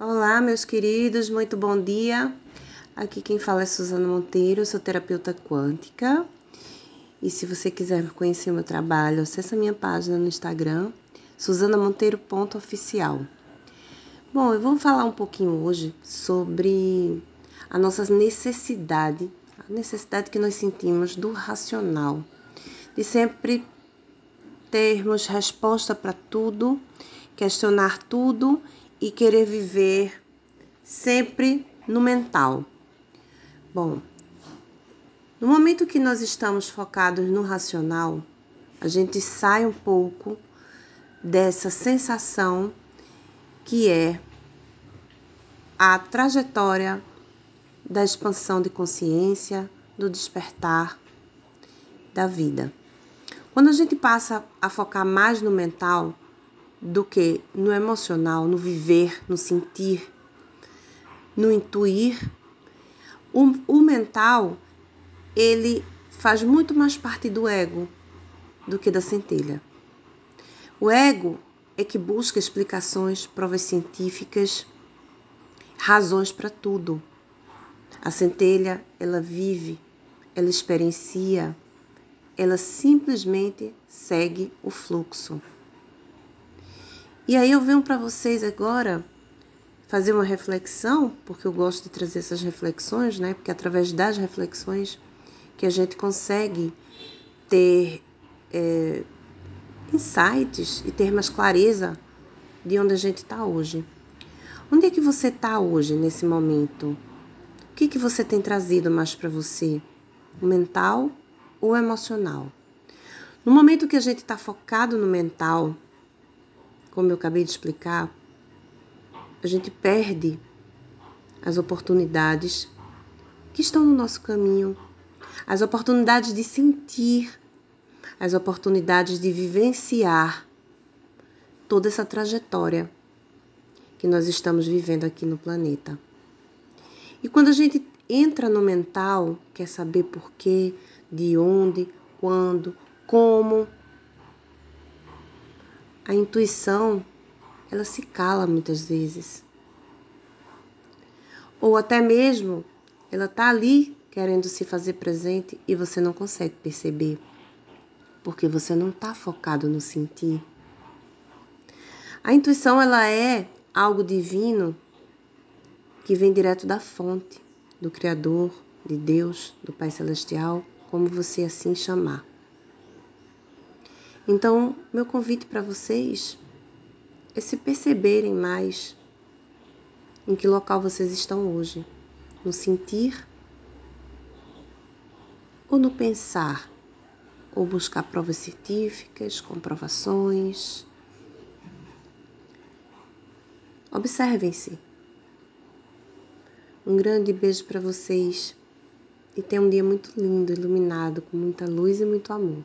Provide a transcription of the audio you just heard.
Olá, meus queridos, muito bom dia. Aqui quem fala é Suzana Monteiro, sou terapeuta quântica. E se você quiser conhecer meu trabalho, acesse a minha página no Instagram, susanamonteiro.oficial. Bom, eu vou falar um pouquinho hoje sobre a nossa necessidade, a necessidade que nós sentimos do racional, de sempre termos resposta para tudo, questionar tudo e querer viver sempre no mental. Bom, no momento que nós estamos focados no racional, a gente sai um pouco dessa sensação que é a trajetória da expansão de consciência, do despertar da vida. Quando a gente passa a focar mais no mental, do que no emocional, no viver, no sentir, no intuir. O, o mental, ele faz muito mais parte do ego do que da centelha. O ego é que busca explicações, provas científicas, razões para tudo. A centelha, ela vive, ela experiencia, ela simplesmente segue o fluxo. E aí eu venho para vocês agora fazer uma reflexão, porque eu gosto de trazer essas reflexões, né? Porque é através das reflexões que a gente consegue ter é, insights e ter mais clareza de onde a gente está hoje. Onde é que você está hoje, nesse momento? O que, que você tem trazido mais para você? Mental ou emocional? No momento que a gente está focado no mental, como eu acabei de explicar, a gente perde as oportunidades que estão no nosso caminho, as oportunidades de sentir, as oportunidades de vivenciar toda essa trajetória que nós estamos vivendo aqui no planeta. E quando a gente entra no mental, quer saber por quê, de onde, quando, como, a intuição, ela se cala muitas vezes. Ou até mesmo ela está ali querendo se fazer presente e você não consegue perceber, porque você não está focado no sentir. A intuição ela é algo divino que vem direto da fonte, do Criador, de Deus, do Pai Celestial, como você assim chamar. Então, meu convite para vocês é se perceberem mais em que local vocês estão hoje, no sentir ou no pensar, ou buscar provas científicas, comprovações. Observem-se. Um grande beijo para vocês e tenham um dia muito lindo, iluminado, com muita luz e muito amor.